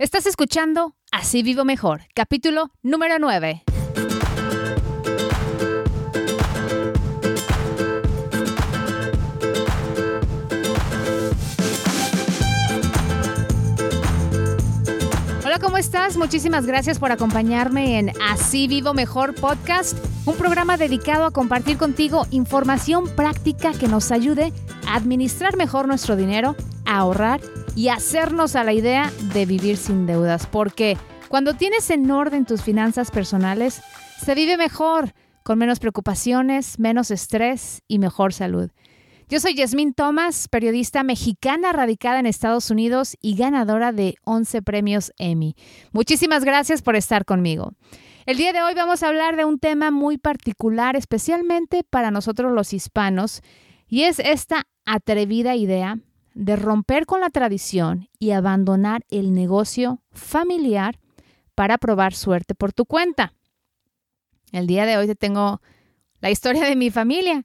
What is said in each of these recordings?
Estás escuchando Así Vivo Mejor, capítulo número 9. Hola, ¿cómo estás? Muchísimas gracias por acompañarme en Así Vivo Mejor Podcast, un programa dedicado a compartir contigo información práctica que nos ayude a administrar mejor nuestro dinero, a ahorrar hacernos a la idea de vivir sin deudas, porque cuando tienes en orden tus finanzas personales, se vive mejor, con menos preocupaciones, menos estrés y mejor salud. Yo soy Yasmín Thomas, periodista mexicana radicada en Estados Unidos y ganadora de 11 premios Emmy. Muchísimas gracias por estar conmigo. El día de hoy vamos a hablar de un tema muy particular, especialmente para nosotros los hispanos, y es esta atrevida idea de romper con la tradición y abandonar el negocio familiar para probar suerte por tu cuenta. El día de hoy te tengo la historia de mi familia.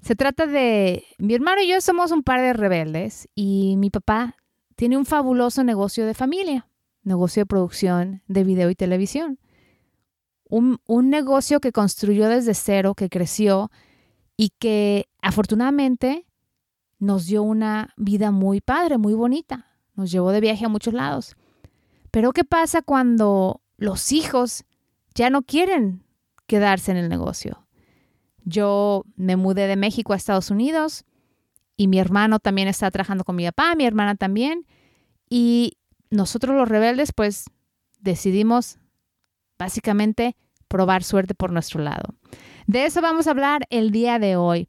Se trata de mi hermano y yo somos un par de rebeldes y mi papá tiene un fabuloso negocio de familia, negocio de producción de video y televisión. Un, un negocio que construyó desde cero, que creció y que afortunadamente nos dio una vida muy padre, muy bonita. Nos llevó de viaje a muchos lados. Pero ¿qué pasa cuando los hijos ya no quieren quedarse en el negocio? Yo me mudé de México a Estados Unidos y mi hermano también está trabajando con mi papá, mi hermana también. Y nosotros los rebeldes pues decidimos básicamente probar suerte por nuestro lado. De eso vamos a hablar el día de hoy.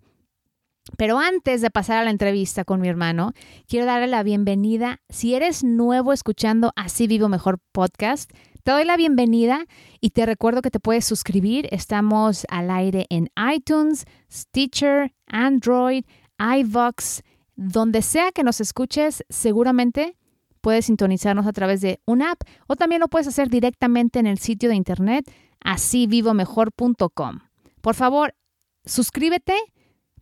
Pero antes de pasar a la entrevista con mi hermano, quiero darle la bienvenida. Si eres nuevo escuchando Así Vivo Mejor podcast, te doy la bienvenida y te recuerdo que te puedes suscribir. Estamos al aire en iTunes, Stitcher, Android, iVox, donde sea que nos escuches, seguramente puedes sintonizarnos a través de una app o también lo puedes hacer directamente en el sitio de internet asívivomejor.com. Por favor, suscríbete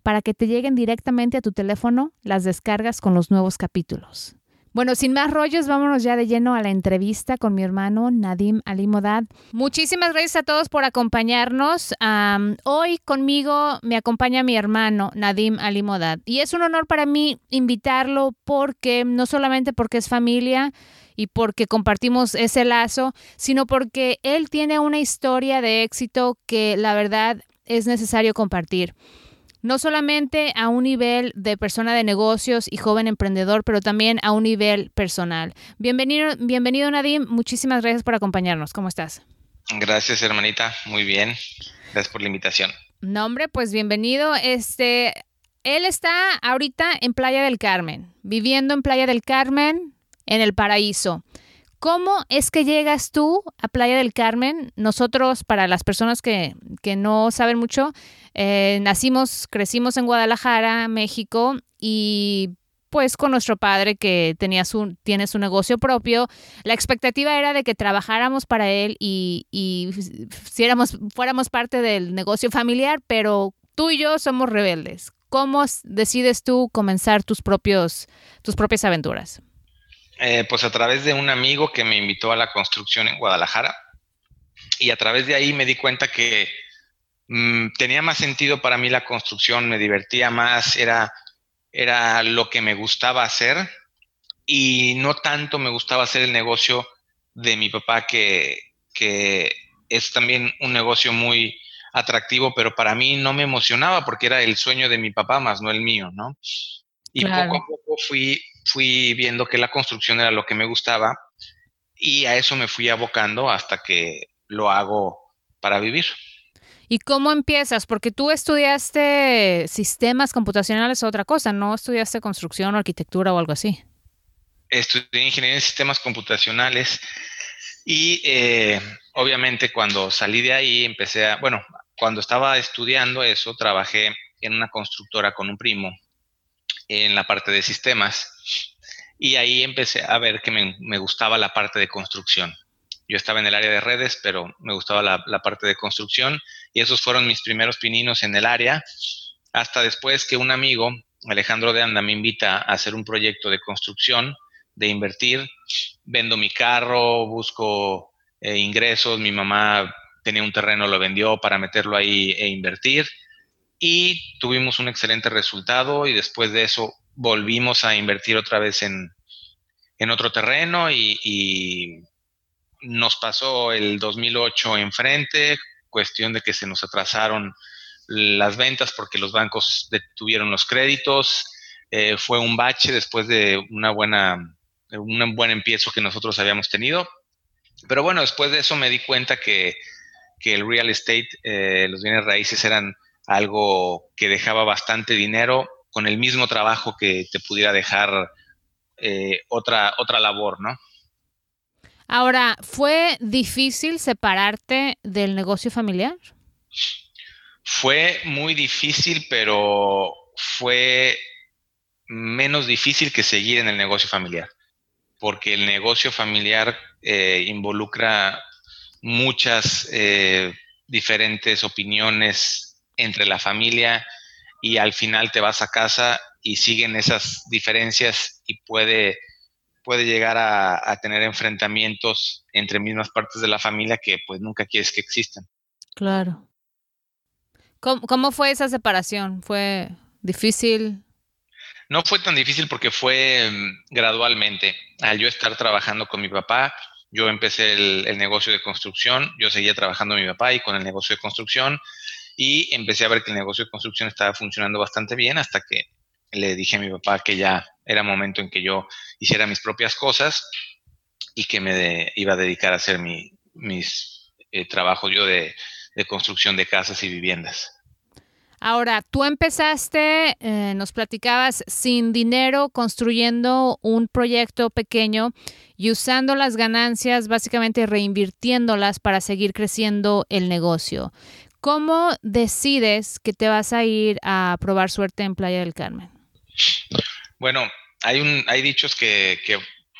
para que te lleguen directamente a tu teléfono las descargas con los nuevos capítulos. Bueno, sin más rollos, vámonos ya de lleno a la entrevista con mi hermano Nadim Alimodad. Muchísimas gracias a todos por acompañarnos. hoy conmigo me acompaña mi hermano Nadim Alimodad y es un honor para mí invitarlo porque no solamente porque es familia, y porque compartimos ese lazo, sino porque él tiene una historia de éxito que la verdad es necesario compartir no solamente a un nivel de persona de negocios y joven emprendedor, pero también a un nivel personal. Bienvenido, bienvenido Nadim, muchísimas gracias por acompañarnos. ¿Cómo estás? Gracias, hermanita. Muy bien. Gracias por la invitación. No, hombre, pues bienvenido. Este, él está ahorita en Playa del Carmen, viviendo en Playa del Carmen, en el paraíso. ¿Cómo es que llegas tú a Playa del Carmen? Nosotros, para las personas que, que no saben mucho, eh, nacimos, crecimos en Guadalajara, México, y pues con nuestro padre que tenía su, tiene su negocio propio, la expectativa era de que trabajáramos para él y, y fuéramos parte del negocio familiar, pero tú y yo somos rebeldes. ¿Cómo decides tú comenzar tus, propios, tus propias aventuras? Eh, pues a través de un amigo que me invitó a la construcción en Guadalajara. Y a través de ahí me di cuenta que Mm, tenía más sentido para mí la construcción, me divertía más, era, era lo que me gustaba hacer. Y no tanto me gustaba hacer el negocio de mi papá, que, que es también un negocio muy atractivo, pero para mí no me emocionaba porque era el sueño de mi papá más no el mío, ¿no? Y poco a poco fui, fui viendo que la construcción era lo que me gustaba y a eso me fui abocando hasta que lo hago para vivir. ¿Y cómo empiezas? Porque tú estudiaste sistemas computacionales o otra cosa, no estudiaste construcción o arquitectura o algo así. Estudié ingeniería en sistemas computacionales y eh, obviamente cuando salí de ahí empecé a, bueno, cuando estaba estudiando eso, trabajé en una constructora con un primo en la parte de sistemas y ahí empecé a ver que me, gustaba la parte de construcción. Yo estaba en el área de redes, pero me gustaba la, parte de construcción y esos fueron mis primeros pininos en el área, hasta después que un amigo, Alejandro de Anda, me invita a hacer un proyecto de construcción de invertir. Vendo mi carro, busco eh, ingresos, mi mamá tenía un terreno, lo vendió para meterlo ahí e invertir y tuvimos un excelente resultado y después de eso volvimos a invertir otra vez en, otro terreno y, nos pasó el 2008 enfrente, cuestión de que se nos atrasaron las ventas porque los bancos detuvieron los créditos, eh, fue un bache después de una buena, un buen empiezo que nosotros habíamos tenido. Pero bueno, después de eso me di cuenta que, el real estate, eh, los bienes raíces eran algo que dejaba bastante dinero con el mismo trabajo que te pudiera dejar eh, otra, otra labor, ¿no? Ahora, ¿fue difícil separarte del negocio familiar? Fue muy difícil, pero fue menos difícil que seguir en el negocio familiar, porque el negocio familiar eh, involucra muchas eh, diferentes opiniones entre la familia y al final te vas a casa y siguen esas diferencias y puede, puede llegar a, tener enfrentamientos entre mismas partes de la familia que pues nunca quieres que existan. Claro. ¿Cómo, fue esa separación? ¿Fue difícil? No fue tan difícil porque fue mm, gradualmente. Al yo estar trabajando con mi papá, yo empecé el, el, negocio de construcción, yo seguía trabajando con mi papá y con el negocio de construcción y empecé a ver que el negocio de construcción estaba funcionando bastante bien hasta que le dije a mi papá que ya era momento en que yo hiciera mis propias cosas y que me iba a dedicar a hacer mis eh, trabajos yo de, construcción de casas y viviendas. Ahora, tú empezaste, eh, nos platicabas, sin dinero, construyendo un proyecto pequeño y usando las ganancias, básicamente reinvirtiéndolas para seguir creciendo el negocio. ¿Cómo decides que te vas a ir a probar suerte en Playa del Carmen? Bueno, hay, un, hay dichos que,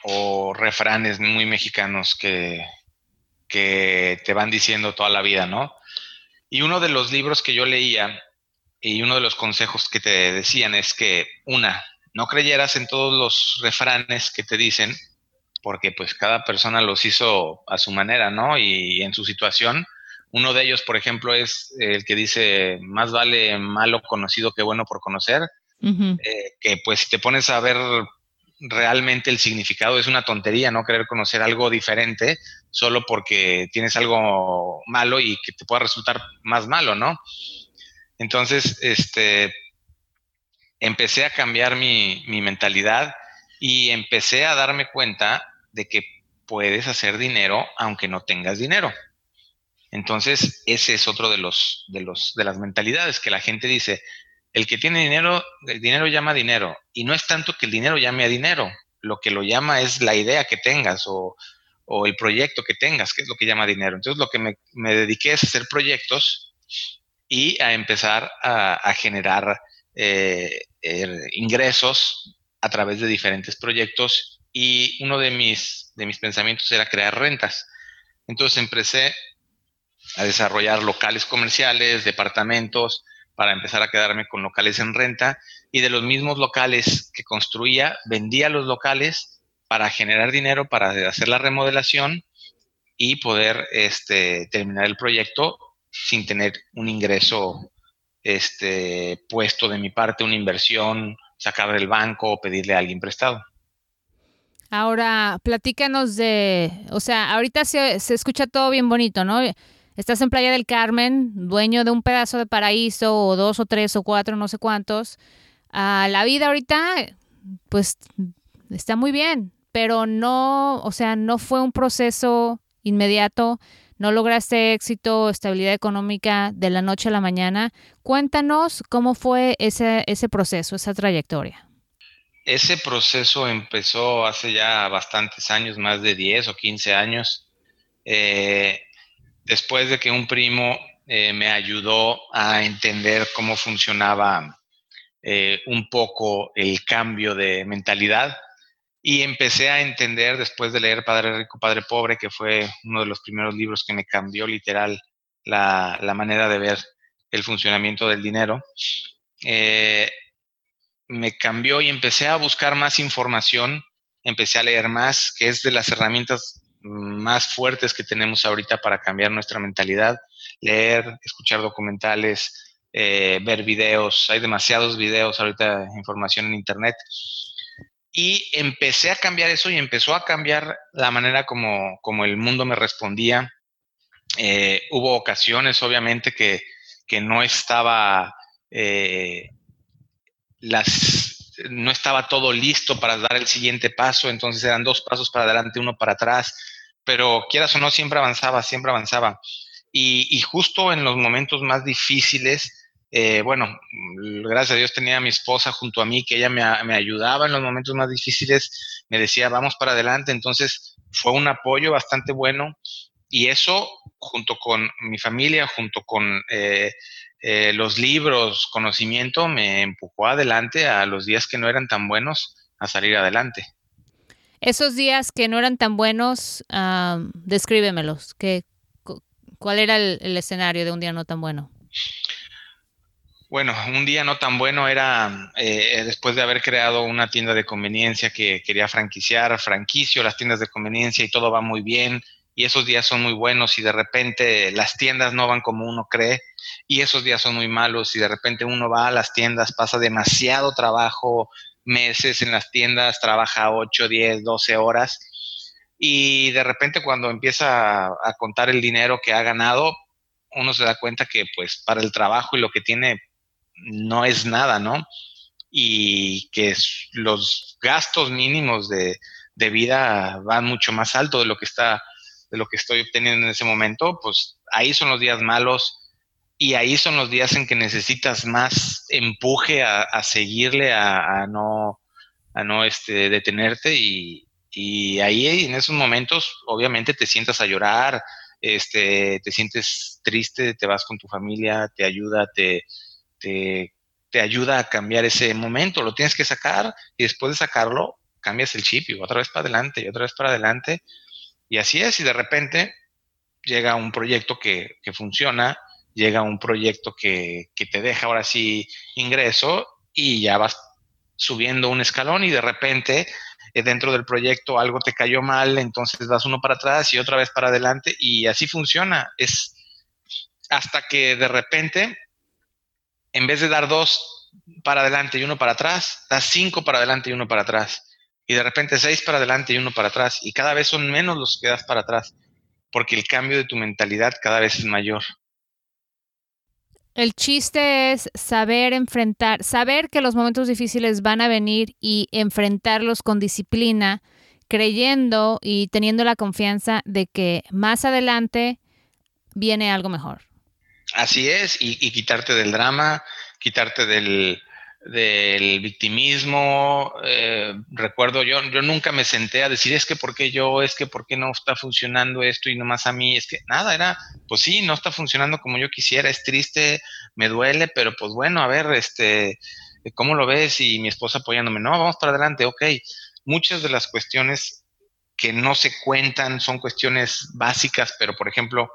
o refranes muy mexicanos que, que te van diciendo toda la vida, ¿no? Y uno de los libros que yo leía y uno de los consejos que te decían es que, una, no creyeras en todos los refranes que te dicen, porque pues cada persona los hizo a su manera, ¿no? Y en su situación. Uno de ellos, por ejemplo, es el que dice, más vale malo conocido que bueno por conocer, eh, que pues si te pones a ver realmente el significado es una tontería, no querer conocer algo diferente solo porque tienes algo malo y que te pueda resultar más malo, ¿no? Entonces, este, empecé a cambiar mi, mi mentalidad y empecé a darme cuenta de que puedes hacer dinero aunque no tengas dinero. Entonces, ese es otro de los, de los, de las mentalidades que la gente dice, el que tiene dinero, el dinero llama dinero. Y no es tanto que el dinero llame a dinero, lo que lo llama es la idea que tengas o, el proyecto que tengas, que es lo que llama dinero. Entonces, lo que me, dediqué es hacer proyectos y a empezar a, generar eh, er, ingresos a través de diferentes proyectos. Y uno de mis, de mis pensamientos era crear rentas. Entonces empecé a desarrollar locales comerciales, departamentos, para empezar a quedarme con locales en renta y de los mismos locales que construía, vendía los locales para generar dinero, para hacer la remodelación y poder este, terminar el proyecto sin tener un ingreso este, puesto de mi parte, una inversión, sacar del banco o pedirle a alguien prestado. Ahora, platícanos de, o sea, ahorita se, se escucha todo bien bonito, ¿no? Estás en Playa del Carmen, dueño de un pedazo de paraíso, o dos, o tres, o cuatro, no sé cuántos. Ah, la vida ahorita, pues, está muy bien, pero no, o sea, no fue un proceso inmediato. No lograste éxito, estabilidad económica de la noche a la mañana. Cuéntanos cómo fue ese, ese proceso, esa trayectoria. Ese proceso empezó hace ya bastantes años, más de 10 o 15 años. Eh, después de que un primo eh, me ayudó a entender cómo funcionaba eh, un poco el cambio de mentalidad y empecé a entender después de leer Padre Rico, Padre Pobre, que fue uno de los primeros libros que me cambió literal la, manera de ver el funcionamiento del dinero. Eh, me cambió y empecé a buscar más información empecé a leer más, que es de las herramientas más fuertes que tenemos ahorita para cambiar nuestra mentalidad. Leer, escuchar documentales, eh, ver videos. Hay demasiados videos ahorita, información en Internet. Y empecé a cambiar eso y empezó a cambiar la manera como, como el mundo me respondía. Eh, hubo ocasiones, obviamente, que, que no estaba eh, las, no estaba todo listo para dar el siguiente paso, entonces eran dos pasos para adelante, uno para atrás, pero quieras o no, siempre avanzaba, siempre avanzaba. Y, justo en los momentos más difíciles, eh, bueno, gracias a Dios tenía a mi esposa junto a mí, que ella me, me, ayudaba en los momentos más difíciles, me decía, vamos para adelante, entonces fue un apoyo bastante bueno y eso junto con mi familia, junto con eh, eh, los libros, conocimiento, me empujó adelante a los días que no eran tan buenos a salir adelante. Esos días que no eran tan buenos, descríbemelos. ¿Qué, ¿Cuál era el, escenario de un día no tan bueno? Bueno, un día no tan bueno era eh, después de haber creado una tienda de conveniencia que quería franquiciar, franquicio las tiendas de conveniencia y todo va muy bien y esos días son muy buenos y de repente las tiendas no van como uno cree y esos días son muy malos y de repente uno va a las tiendas, pasa demasiado trabajo, meses en las tiendas, trabaja 8, 10, 12 horas y de repente cuando empieza a, contar el dinero que ha ganado, uno se da cuenta que pues para el trabajo y lo que tiene no es nada, ¿no? Y que los gastos mínimos de, de vida van mucho más alto de lo que está de lo que estoy obteniendo en ese momento, pues ahí son los días malos y ahí son los días en que necesitas más empuje a, seguirle, a, no, a no este, detenerte y, y, ahí en esos momentos obviamente te sientas a llorar, este, te sientes triste, te vas con tu familia, te ayuda, te, te, te ayuda a cambiar ese momento, lo tienes que sacar y después de sacarlo cambias el chip y otra vez para adelante y otra vez para adelante. Y así es, y de repente llega un proyecto que, funciona, llega un proyecto que, te deja ahora sí ingreso y ya vas subiendo un escalón y de repente eh, dentro del proyecto algo te cayó mal, entonces das uno para atrás y otra vez para adelante y así funciona. Es hasta que de repente, en vez de dar dos para adelante y uno para atrás, das cinco para adelante y uno para atrás y de repente seis para adelante y uno para atrás. Y cada vez son menos los que das para atrás, porque el cambio de tu mentalidad cada vez es mayor. El chiste es saber enfrentar, saber que los momentos difíciles van a venir y enfrentarlos con disciplina, creyendo y teniendo la confianza de que más adelante viene algo mejor. Así es, y, quitarte del drama, quitarte del, del victimismo. Eh, recuerdo, yo, yo nunca me senté a decir, es que por qué yo, es que por qué no está funcionando esto y nomás a mí, es que nada, era, pues sí, no está funcionando como yo quisiera, es triste, me duele, pero pues bueno, a ver, este, ¿cómo lo ves? Y mi esposa apoyándome, no, vamos para adelante, ok. Muchas de las cuestiones que no se cuentan son cuestiones básicas, pero por ejemplo,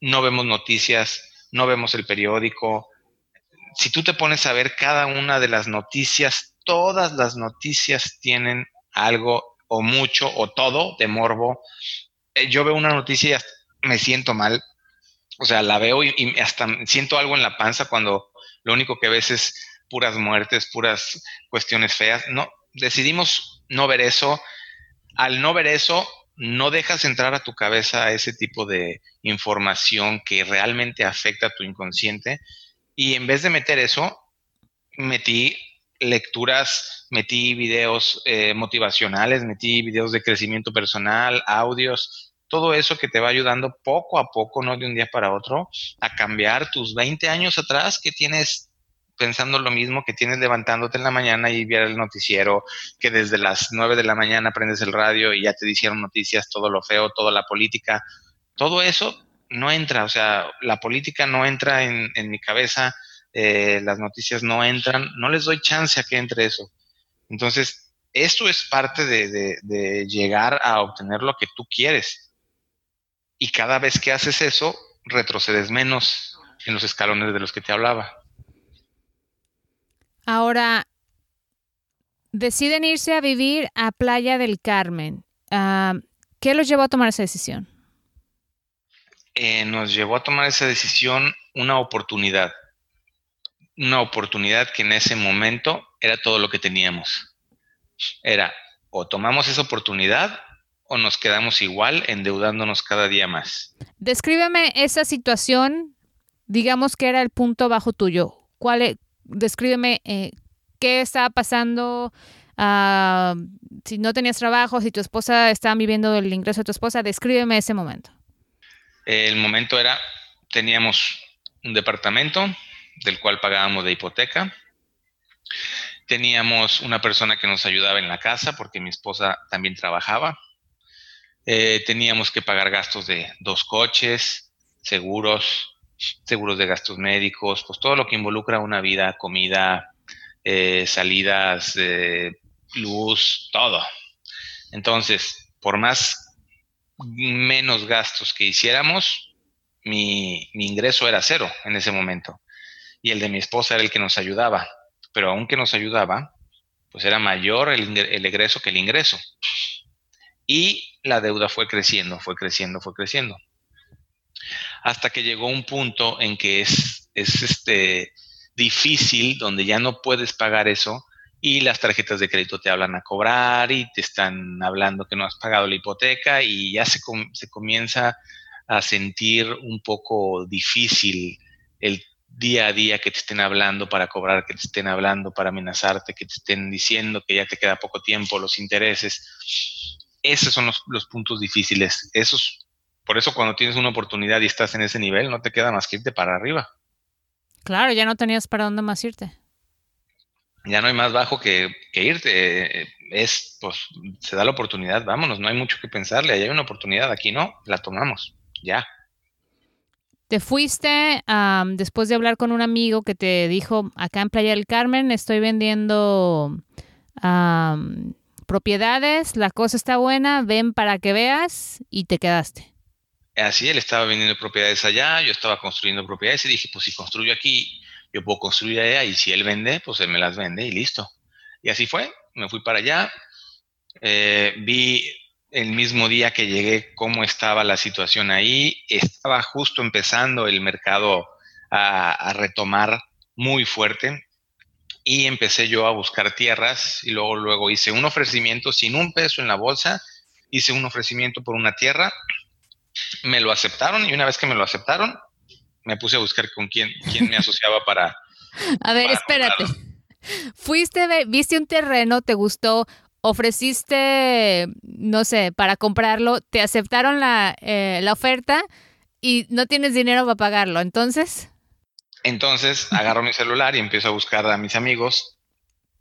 no vemos noticias, no vemos el periódico, si tú te pones a ver cada una de las noticias, todas las noticias tienen algo o mucho o todo de morbo. Eh, yo veo una noticia y me siento mal. O sea, la veo y, hasta siento algo en la panza cuando lo único que ves es puras muertes, puras cuestiones feas. No, decidimos no ver eso. Al no ver eso, no dejas entrar a tu cabeza ese tipo de información que realmente afecta a tu inconsciente y en vez de meter eso, metí lecturas, metí videos eh, motivacionales, metí videos de crecimiento personal, audios, todo eso que te va ayudando poco a poco, no de un día para otro, a cambiar tus 20 años atrás que tienes pensando lo mismo que tienes levantándote en la mañana y ver el noticiero, que desde las 9 de la mañana prendes el radio y ya te dijeron noticias, todo lo feo, toda la política, todo eso no entra, o sea, la política no entra en, mi cabeza, eh, las noticias no entran, no les doy chance a que entre eso. Entonces, esto es parte de, llegar a obtener lo que tú quieres. Y cada vez que haces eso, retrocedes menos en los escalones de los que te hablaba. Ahora, Deciden irse a vivir a Playa del Carmen. Ah, ¿Qué los llevó a tomar esa decisión? Eh, nos llevó a tomar esa decisión una oportunidad. Una oportunidad que en ese momento era todo lo que teníamos. Era o tomamos esa oportunidad o nos quedamos igual endeudándonos cada día más. Descríbeme esa situación, digamos que era el punto bajo tuyo. ¿Cuál e-, descríbeme eh, qué estaba pasando, ah, si no tenías trabajo, si tu esposa estaba viviendo del ingreso de tu esposa, descríbeme ese momento. El momento era, teníamos un departamento del cual pagábamos de hipoteca, teníamos una persona que nos ayudaba en la casa porque mi esposa también trabajaba, eh, teníamos que pagar gastos de dos coches, seguros, seguros de gastos médicos, pues todo lo que involucra una vida, comida, eh, salidas, luz, todo. Entonces, por más menos gastos que hiciéramos, mi, ingreso era cero en ese momento. Y el de mi esposa era el que nos ayudaba. Pero aunque nos ayudaba, pues era mayor el, el egreso que el ingreso. Y la deuda fue creciendo, fue creciendo, fue creciendo. Hasta que llegó un punto en que es, es este, difícil, donde ya no puedes pagar eso y las tarjetas de crédito te hablan a cobrar y te están hablando que no has pagado la hipoteca y ya se, se comienza a sentir un poco difícil el día a día que te estén hablando para cobrar, que te estén hablando para amenazarte, que te estén diciendo que ya te queda poco tiempo, los intereses. Esos son los, los puntos difíciles. Esos, por eso cuando tienes una oportunidad y estás en ese nivel, no te queda más que irte para arriba. Claro, ya no tenías para dónde más irte. Ya no hay más bajo que, irte. Es, pues, se da la oportunidad, vámonos, no hay mucho que pensarle. Ahí hay una oportunidad, aquí no, la tomamos, ya. Te fuiste después de hablar con un amigo que te dijo, acá en Playa del Carmen estoy vendiendo propiedades, la cosa está buena, ven para que veas y te quedaste. Así, él estaba vendiendo propiedades allá, yo estaba construyendo propiedades y dije, pues si construyo aquí, yo puedo construir allá y si él vende, pues él me las vende y listo. Y así fue, me fui para allá, eh, vi el mismo día que llegué cómo estaba la situación ahí, estaba justo empezando el mercado a, a retomar muy fuerte y empecé yo a buscar tierras y luego, luego hice un ofrecimiento sin un peso en la bolsa, hice un ofrecimiento por una tierra. Me lo aceptaron y una vez que me lo aceptaron, me puse a buscar con quién, quién me asociaba para... A ver, espérate. Fuiste, viste un terreno, te gustó, ofreciste, no sé, para comprarlo, te aceptaron la, eh, la oferta y no tienes dinero para pagarlo. Entonces... Entonces agarro mi celular y empiezo a buscar a mis amigos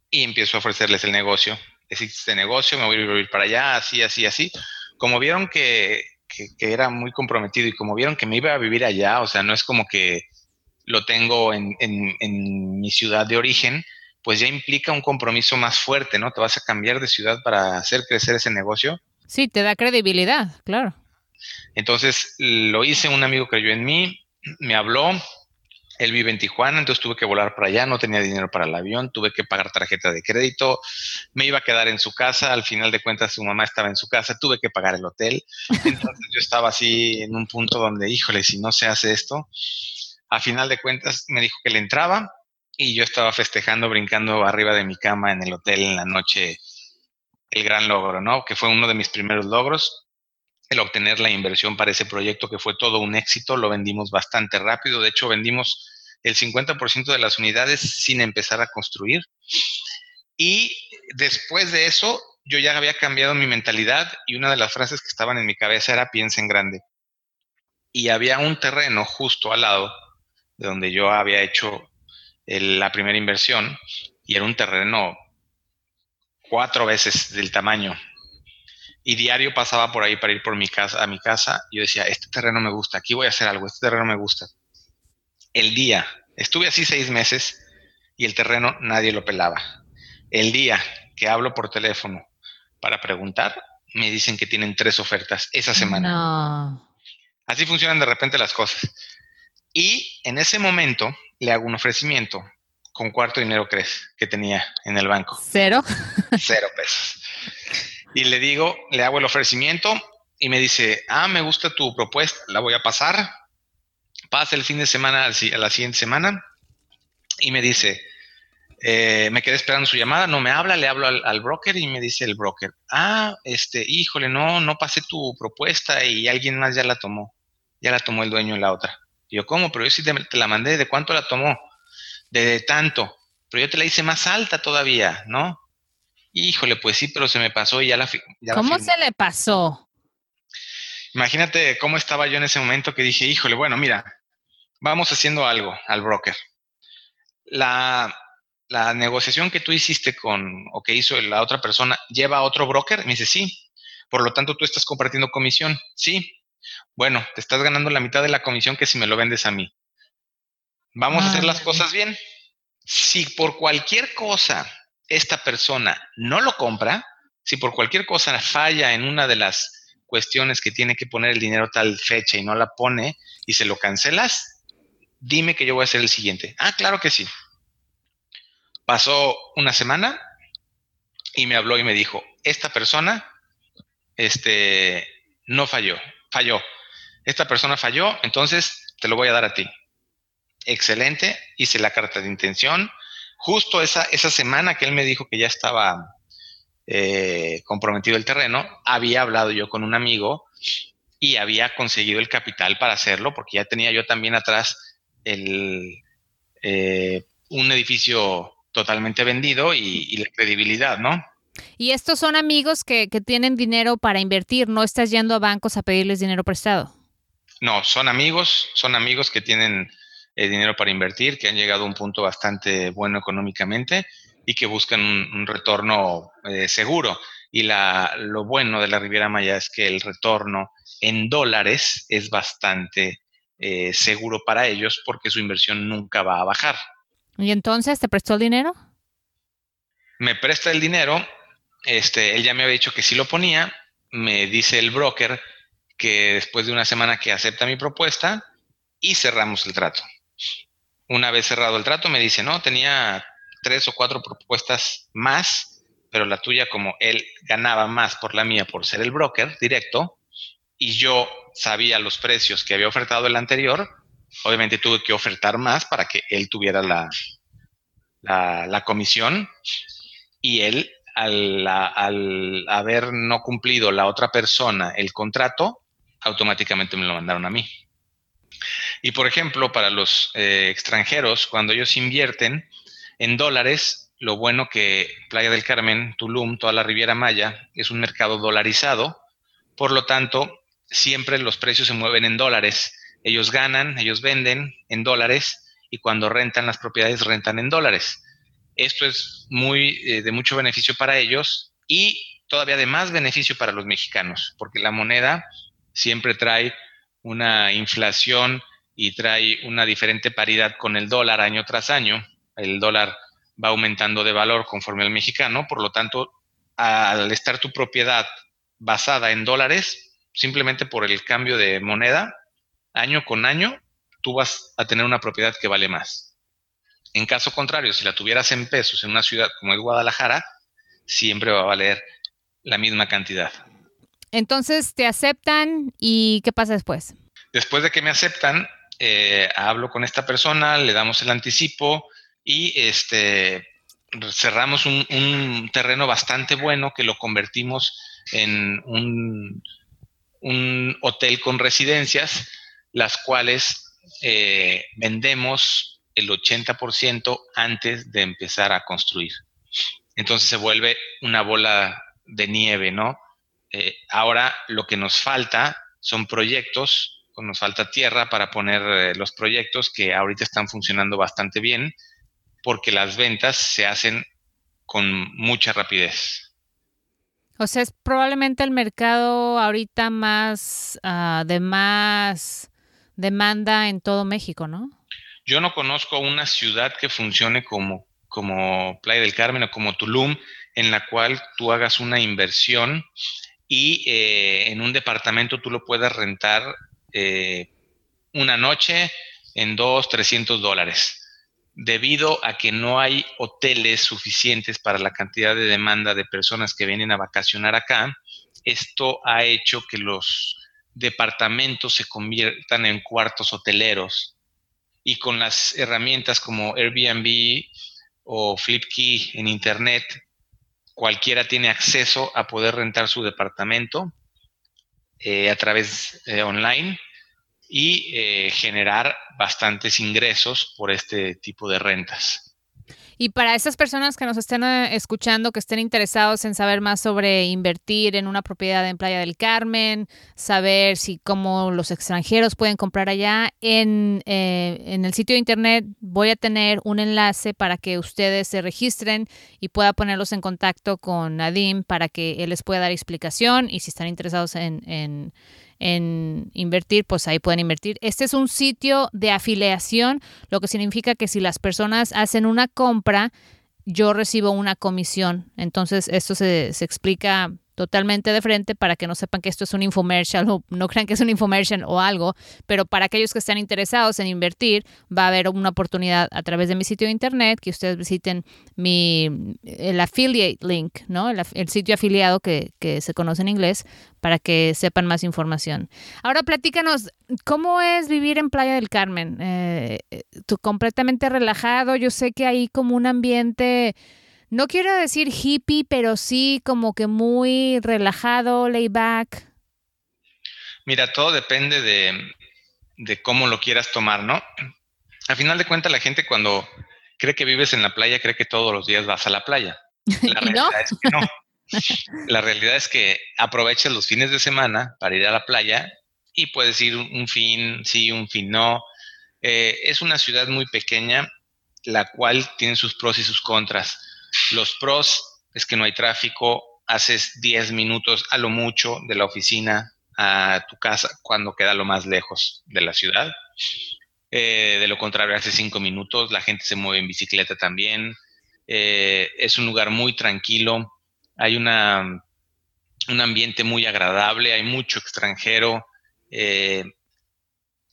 y empiezo a ofrecerles el negocio. Existe este negocio, me voy a ir para allá, así, así, así. Como vieron que que, era muy comprometido y como vieron que me iba a vivir allá, o sea, no es como que lo tengo en, en, mi ciudad de origen, pues ya implica un compromiso más fuerte, ¿no? Te vas a cambiar de ciudad para hacer crecer ese negocio. Sí, te da credibilidad, claro. Entonces lo hice, un amigo creyó en mí, me habló, él vive en Tijuana, entonces tuve que volar para allá, no tenía dinero para el avión, tuve que pagar tarjeta de crédito, me iba a quedar en su casa, al final de cuentas su mamá estaba en su casa, tuve que pagar el hotel, entonces yo estaba así en un punto donde, híjole, si no se hace esto, a final de cuentas me dijo que le entraba y yo estaba festejando, brincando arriba de mi cama en el hotel en la noche, el gran logro, ¿no? Que fue uno de mis primeros logros el obtener la inversión para ese proyecto que fue todo un éxito, lo vendimos bastante rápido, de hecho vendimos el 50% de las unidades sin empezar a construir. Y después de eso, yo ya había cambiado mi mentalidad y una de las frases que estaban en mi cabeza era piensa en grande. Y había un terreno justo al lado de donde yo había hecho la primera inversión y era un terreno cuatro veces del tamaño y diario pasaba por ahí para ir por mi casa, a mi casa. Y yo decía, este terreno me gusta, aquí voy a hacer algo, este terreno me gusta. El día, estuve así seis meses y el terreno nadie lo pelaba. El día que hablo por teléfono para preguntar, me dicen que tienen tres ofertas esa semana. Así funcionan de repente las cosas. Y en ese momento le hago un ofrecimiento ¿con cuánto dinero crees que tenía en el banco? Cero. Cero pesos. Y le digo, le hago el ofrecimiento y me dice, ah, me gusta tu propuesta, la voy a pasar. Pasa el fin de semana a la siguiente semana y me dice, eh, me quedé esperando su llamada, no me habla, le hablo al, broker y me dice el broker, ah, este, híjole, no, no pasé tu propuesta y alguien más ya la tomó, ya la tomó el dueño de la otra. Y yo, ¿cómo? Pero yo sí te, la mandé, ¿de cuánto la tomó? De, tanto, pero yo te la hice más alta todavía, ¿no? Híjole, pues sí, pero se me pasó y ya la... Ya ¿Cómo se le pasó? Imagínate cómo estaba yo en ese momento que dije, híjole, bueno, mira, vamos haciendo algo al broker. La, la negociación que tú hiciste con o que hizo la otra persona lleva a otro broker? Me dice, sí. Por lo tanto, tú estás compartiendo comisión. Sí. Bueno, te estás ganando la mitad de la comisión que si me lo vendes a mí. Vamos a hacer las cosas bien. Si por cualquier cosa esta persona no lo compra, si por cualquier cosa falla en una de las cuestiones que tiene que poner el dinero tal fecha y no la pone y se lo cancelas, dime que yo voy a hacer el siguiente. Ah, claro que sí. Pasó una semana y me habló y me dijo, esta persona este, no falló, falló. Esta persona falló, entonces te lo voy a dar a ti. Excelente, hice la carta de intención. Justo esa, esa semana que él me dijo que ya estaba eh, comprometido el terreno, había hablado yo con un amigo y había conseguido el capital para hacerlo, porque ya tenía yo también atrás el, eh, un edificio totalmente vendido y, la credibilidad, ¿no? Y estos son amigos que, tienen dinero para invertir, no estás yendo a bancos a pedirles dinero prestado. No, son amigos, son amigos que tienen eh, dinero para invertir, que han llegado a un punto bastante bueno económicamente y que buscan un, retorno eh, seguro. Y la, lo bueno de la Riviera Maya es que el retorno en dólares es bastante eh, seguro para ellos porque su inversión nunca va a bajar. ¿Y entonces te prestó el dinero? Me presta el dinero, este, él ya me había dicho que sí lo ponía, me dice el broker que después de una semana que acepta mi propuesta y cerramos el trato. Una vez cerrado el trato me dice, no, tenía tres o cuatro propuestas más, pero la tuya como él ganaba más por la mía por ser el broker directo y yo sabía los precios que había ofertado el anterior, Obviamente tuve que ofertar más para que él tuviera la, la, comisión y él, al, al, haber no cumplido la otra persona el contrato, automáticamente me lo mandaron a mí. Y por ejemplo, para los eh, extranjeros, cuando ellos invierten en dólares, lo bueno que Playa del Carmen, Tulum, toda la Riviera Maya es un mercado dolarizado, por lo tanto, siempre los precios se mueven en dólares ellos ganan, ellos venden en dólares y cuando rentan las propiedades rentan en dólares. Esto es muy eh, de mucho beneficio para ellos y todavía de más beneficio para los mexicanos, porque la moneda siempre trae una inflación y trae una diferente paridad con el dólar año tras año. El dólar va aumentando de valor conforme al mexicano, por lo tanto, al estar tu propiedad basada en dólares, simplemente por el cambio de moneda, año con año, tú vas a tener una propiedad que vale más. En caso contrario, si la tuvieras en pesos en una ciudad como es Guadalajara, siempre va a valer la misma cantidad. Entonces te aceptan y ¿qué pasa después? Después de que me aceptan, eh, hablo con esta persona, le damos el anticipo y este, cerramos un, terreno bastante bueno que lo convertimos en un, un hotel con residencias las cuales eh, vendemos el 80% antes de empezar a construir. Entonces se vuelve una bola de nieve, ¿no? Eh, ahora lo que nos falta son proyectos, nos falta tierra para poner eh, los proyectos que ahorita están funcionando bastante bien porque las ventas se hacen con mucha rapidez. O sea, es probablemente el mercado ahorita más ah, de más demanda en todo México, ¿no? Yo no conozco una ciudad que funcione como, como Playa del Carmen o como Tulum, en la cual tú hagas una inversión y eh, en un departamento tú lo puedas rentar eh, una noche en dos, trescientos dólares. debido a que no hay hoteles suficientes para la cantidad de demanda de personas que vienen a vacacionar acá, esto ha hecho que los departamentos se conviertan en cuartos hoteleros y con las herramientas como Airbnb o Flipkey en Internet, cualquiera tiene acceso a poder rentar su departamento eh, a través de online y eh, generar bastantes ingresos por este tipo de rentas. Y para esas personas que nos estén eh, escuchando, que estén interesados en saber más sobre invertir en una propiedad en Playa del Carmen, saber si cómo los extranjeros pueden comprar allá, en, eh, en el sitio de internet voy a tener un enlace para que ustedes se registren y pueda ponerlos en contacto con Nadim para que él les pueda dar explicación y si están interesados en, en en invertir, pues ahí pueden invertir. Este es un sitio de afiliación, lo que significa que si las personas hacen una compra, yo recibo una comisión. Entonces, esto se, se explica totalmente de frente para que no sepan que esto es un infomercial o no crean que es un infomercial o algo, pero para aquellos que estén interesados en invertir, va a haber una oportunidad a través de mi sitio de internet que ustedes visiten mi el affiliate link, ¿no? El, sitio afiliado que, que, se conoce en inglés para que sepan más información. Ahora platícanos, ¿cómo es vivir en Playa del Carmen? Eh, eh tú completamente relajado, yo sé que hay como un ambiente no quiero decir hippie, pero sí como que muy relajado, layback. Mira, todo depende de, cómo lo quieras tomar, ¿no? Al final de cuentas, la gente cuando cree que vives en la playa, cree que todos los días vas a la playa. La realidad es que no. La realidad es que aprovechas los fines de semana para ir a la playa y puedes ir un fin sí, un fin no. Eh, es una ciudad muy pequeña, la cual tiene sus pros y sus contras. Los pros es que no hay tráfico, haces 10 minutos a lo mucho de la oficina a tu casa cuando queda lo más lejos de la ciudad. Eh, de lo contrario, hace 5 minutos, la gente se mueve en bicicleta también. Eh, es un lugar muy tranquilo, hay una, un ambiente muy agradable, hay mucho extranjero. Eh,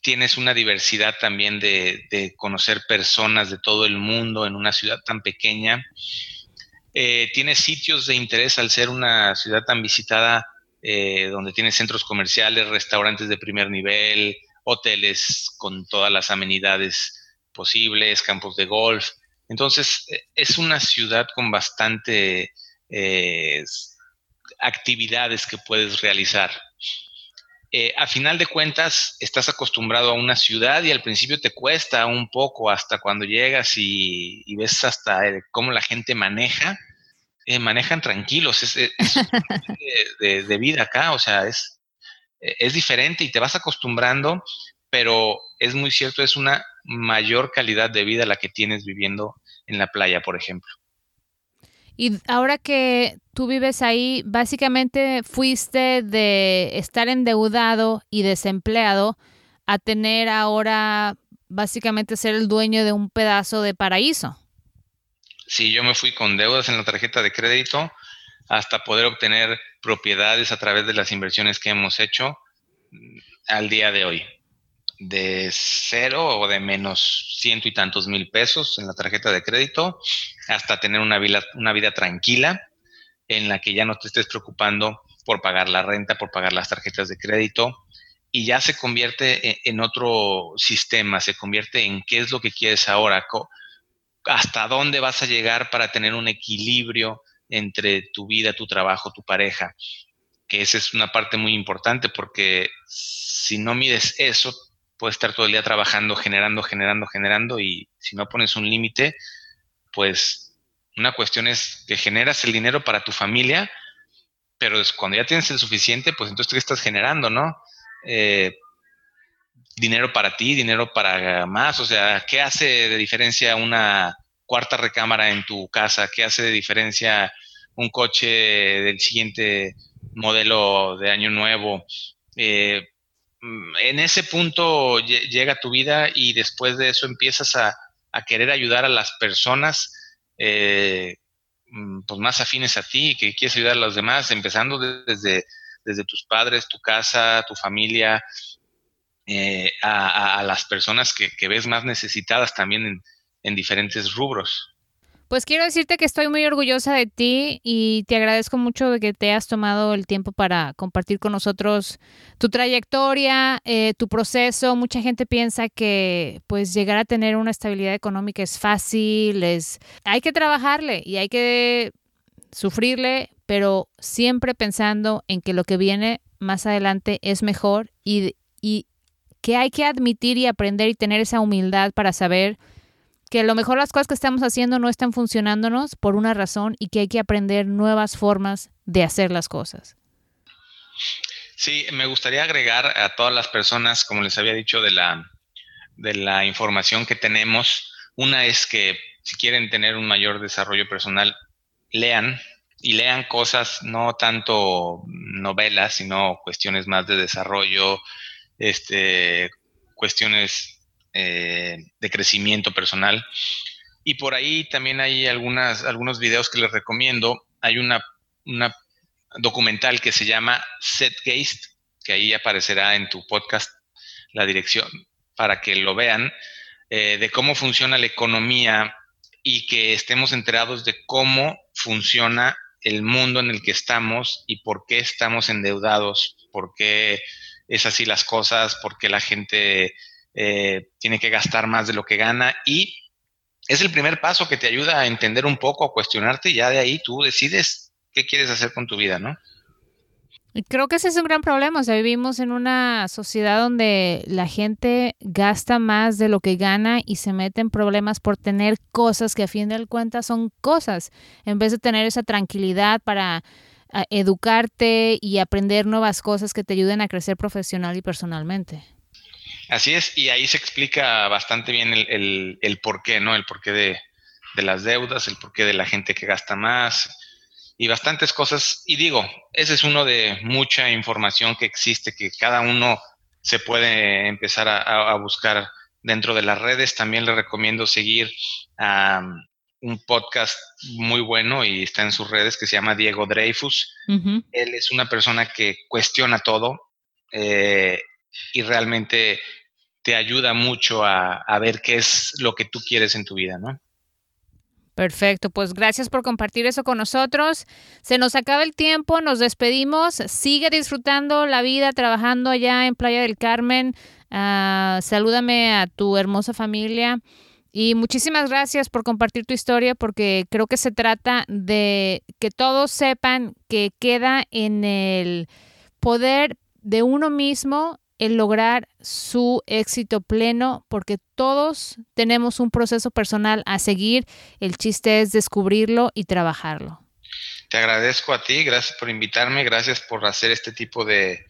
tienes una diversidad también de, de, conocer personas de todo el mundo en una ciudad tan pequeña. Eh, tiene sitios de interés al ser una ciudad tan visitada, eh, donde tiene centros comerciales, restaurantes de primer nivel, hoteles con todas las amenidades posibles, campos de golf. Entonces, eh, es una ciudad con bastante actividades que puedes realizar. Eh, a final de cuentas estás acostumbrado a una ciudad y al principio te cuesta un poco hasta cuando llegas y, ves hasta eh, cómo la gente maneja. Eh, manejan tranquilos, es, de, de, vida acá, o sea, es, es diferente y te vas acostumbrando, pero es muy cierto, es una mayor calidad de vida la que tienes viviendo en la playa, por ejemplo. Y ahora que tú vives ahí, básicamente fuiste de estar endeudado y desempleado a tener ahora básicamente ser el dueño de un pedazo de paraíso. Sí, yo me fui con deudas en la tarjeta de crédito hasta poder obtener propiedades a través de las inversiones que hemos hecho mm, al día de hoy de cero o de menos ciento y tantos mil pesos en la tarjeta de crédito hasta tener una vida, una vida tranquila en la que ya no te estés preocupando por pagar la renta, por pagar las tarjetas de crédito y ya se convierte en, en otro sistema, se convierte en qué es lo que quieres ahora, hasta dónde vas a llegar para tener un equilibrio entre tu vida, tu trabajo, tu pareja, que esa es una parte muy importante porque si no mides eso, puedes estar todo el día trabajando, generando, generando, generando y si no pones un límite, pues una cuestión es que generas el dinero para tu familia, pero cuando ya tienes el suficiente, pues entonces tú estás generando, ¿no? Eh, dinero para ti, dinero para más, o sea, ¿qué hace de diferencia una cuarta recámara en tu casa? ¿Qué hace de diferencia un coche del siguiente modelo de año nuevo? Eh, en ese punto llega tu vida y después de eso empiezas a, querer ayudar a las personas eh, mm, pues más afines a ti, que quieres ayudar a los demás, empezando desde, desde tus padres, tu casa, tu familia, eh, a, las personas que, ves más necesitadas también en diferentes rubros. Pues quiero decirte que estoy muy orgullosa de ti y te agradezco mucho de que te has tomado el tiempo para compartir con nosotros tu trayectoria, eh, tu proceso. Mucha gente piensa que pues llegar a tener una estabilidad económica es fácil, es hay que trabajarle y hay que sufrirle, pero siempre pensando en que lo que viene más adelante es mejor y, y que hay que admitir y aprender y tener esa humildad para saber que a lo mejor las cosas que estamos haciendo no están funcionándonos por una razón y que hay que aprender nuevas formas de hacer las cosas. Sí, me gustaría agregar a todas las personas, como les había dicho, de la, de la información que tenemos. Una es que si quieren tener un mayor desarrollo personal, lean y lean cosas, no tanto novelas, sino cuestiones más de desarrollo, este, cuestiones eh, de crecimiento personal. Y por ahí también hay algunas, algunos videos que les recomiendo. Hay una, una documental que se llama Setgeist, que ahí aparecerá en tu podcast la dirección para que lo vean, eh, de cómo funciona la economía y que estemos enterados de cómo funciona el mundo en el que estamos y por qué estamos endeudados, por qué es así las cosas, por qué la gente eh, tiene que gastar más de lo que gana y es el primer paso que te ayuda a entender un poco, a cuestionarte y ya de ahí tú decides qué quieres hacer con tu vida, ¿no? Creo que ese es un gran problema. O sea, vivimos en una sociedad donde la gente gasta más de lo que gana y se mete en problemas por tener cosas que a fin de cuentas son cosas, en vez de tener esa tranquilidad para ah, educarte y aprender nuevas cosas que te ayuden a crecer profesional y personalmente. Así es, y ahí se explica bastante bien el, el, porqué, ¿no? El porqué de, de, las deudas, el porqué de la gente que gasta más y bastantes cosas. Y digo, ese es uno de mucha información que existe, que cada uno se puede empezar a, buscar dentro de las redes. También le recomiendo seguir a un podcast muy bueno y está en sus redes que se llama Diego Dreyfus. Él es una persona que cuestiona todo eh, y realmente te ayuda mucho a, ver qué es lo que tú quieres en tu vida, ¿no? Perfecto, pues gracias por compartir eso con nosotros. Se nos acaba el tiempo, nos despedimos. Sigue disfrutando la vida trabajando allá en Playa del Carmen. Ah, salúdame a tu hermosa familia. Y muchísimas gracias por compartir tu historia porque creo que se trata de que todos sepan que queda en el poder de uno mismo el lograr su éxito pleno, porque todos tenemos un proceso personal a seguir. El chiste es descubrirlo y trabajarlo. Te agradezco a ti, gracias por invitarme, gracias por hacer este tipo de,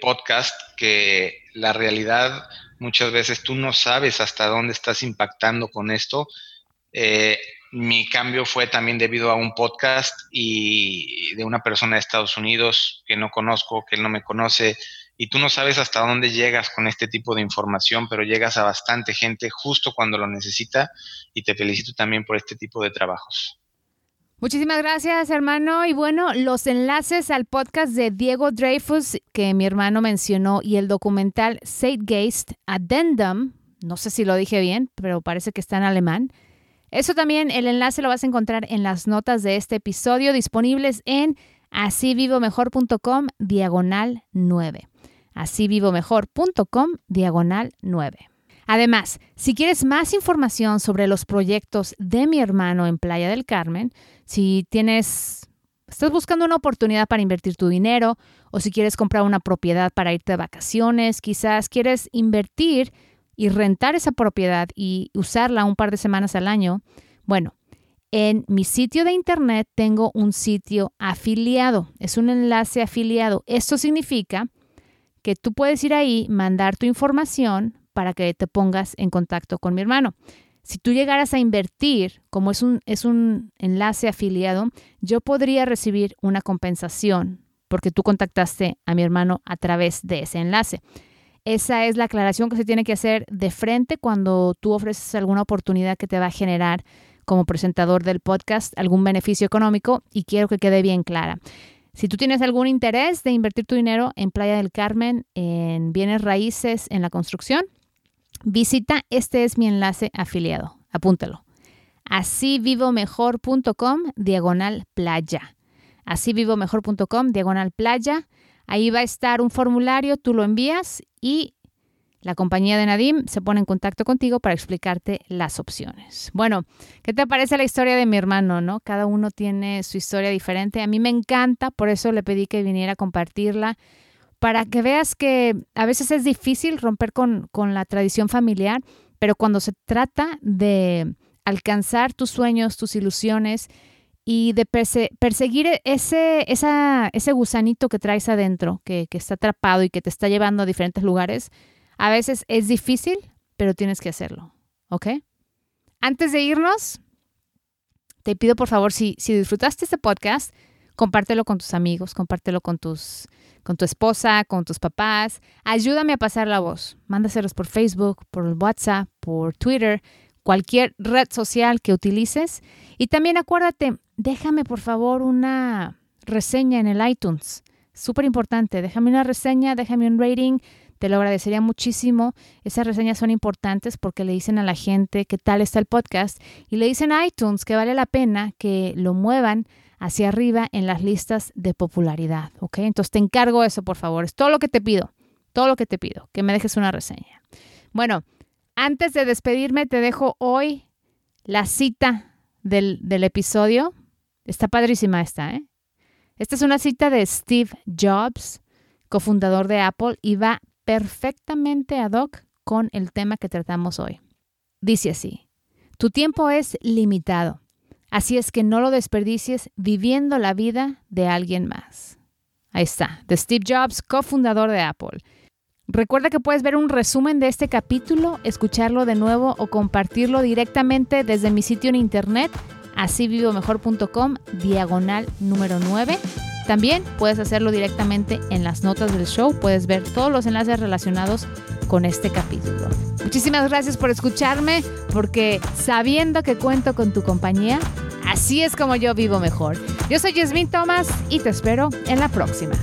podcast, que la realidad muchas veces tú no sabes hasta dónde estás impactando con esto. Eh, mi cambio fue también debido a un podcast y de una persona de Estados Unidos que no conozco, que él no me conoce, y tú no sabes hasta dónde llegas con este tipo de información, pero llegas a bastante gente justo cuando lo necesita y te felicito también por este tipo de trabajos. Muchísimas gracias, hermano. Y bueno, los enlaces al podcast de Diego Dreyfus que mi hermano mencionó y el documental Zeitgeist Addendum, no sé si lo dije bien, pero parece que está en alemán. Eso también, el enlace lo vas a encontrar en las notas de este episodio disponibles en asívivomejor.com diagonal 9 asívivomejor.com diagonal 9. Además, si quieres más información sobre los proyectos de mi hermano en Playa del Carmen, si tienes, estás buscando una oportunidad para invertir tu dinero o si quieres comprar una propiedad para irte de vacaciones, quizás quieres invertir y rentar esa propiedad y usarla un par de semanas al año, bueno, en mi sitio de internet tengo un sitio afiliado, es un enlace afiliado. Esto significa que tú puedes ir ahí, mandar tu información para que te pongas en contacto con mi hermano. Si tú llegaras a invertir, como es un, es un enlace afiliado, yo podría recibir una compensación porque tú contactaste a mi hermano a través de ese enlace. Esa es la aclaración que se tiene que hacer de frente cuando tú ofreces alguna oportunidad que te va a generar como presentador del podcast algún beneficio económico y quiero que quede bien clara. Si tú tienes algún interés de invertir tu dinero en Playa del Carmen, en bienes raíces, en la construcción, visita, este es mi enlace afiliado, Apúntalo. Asívivomejor.com diagonal playa. Asívivomejor.com diagonal playa. Ahí va a estar un formulario, tú lo envías y la compañía de Nadim se pone en contacto contigo para explicarte las opciones. Bueno, ¿qué te parece la historia de mi hermano, no? Cada uno tiene su historia diferente. A mí me encanta, por eso le pedí que viniera a compartirla, para que veas que a veces es difícil romper con, con la tradición familiar, pero cuando se trata de alcanzar tus sueños, tus ilusiones y de perseguir ese, ese gusanito que traes adentro, que, que está atrapado y que te está llevando a diferentes lugares, a veces es difícil, pero tienes que hacerlo, ¿ok? Antes de irnos, te pido por favor, si, si disfrutaste este podcast, compártelo con tus amigos, compártelo con, tus, con tu esposa, con tus papás. Ayúdame a pasar la voz. Mándaselos por Facebook, por WhatsApp, por Twitter, cualquier red social que utilices. Y también acuérdate, déjame por favor una reseña en el iTunes. Súper importante. Déjame una reseña, déjame un rating te lo agradecería muchísimo. Esas reseñas son importantes porque le dicen a la gente qué tal está el podcast y le dicen a iTunes que vale la pena que lo muevan hacia arriba en las listas de popularidad, ¿ok? Entonces te encargo eso, por favor. Es todo lo que te pido, todo lo que te pido, que me dejes una reseña. Bueno, antes de despedirme, te dejo hoy la cita del, del episodio. Está padrísima esta, ¿eh? Esta es una cita de Steve Jobs, cofundador de Apple, y va perfectamente ad hoc con el tema que tratamos hoy. Dice así, tu tiempo es limitado, así es que no lo desperdicies viviendo la vida de alguien más. Ahí está, de Steve Jobs, cofundador de Apple. Recuerda que puedes ver un resumen de este capítulo, escucharlo de nuevo o compartirlo directamente desde mi sitio en internet, asívivomejor.com, diagonal número 9 también puedes hacerlo directamente en las notas del show, puedes ver todos los enlaces relacionados con este capítulo. Muchísimas gracias por escucharme, porque sabiendo que cuento con tu compañía, así es como yo vivo mejor. Yo soy Yasmin Thomas y te espero en la próxima.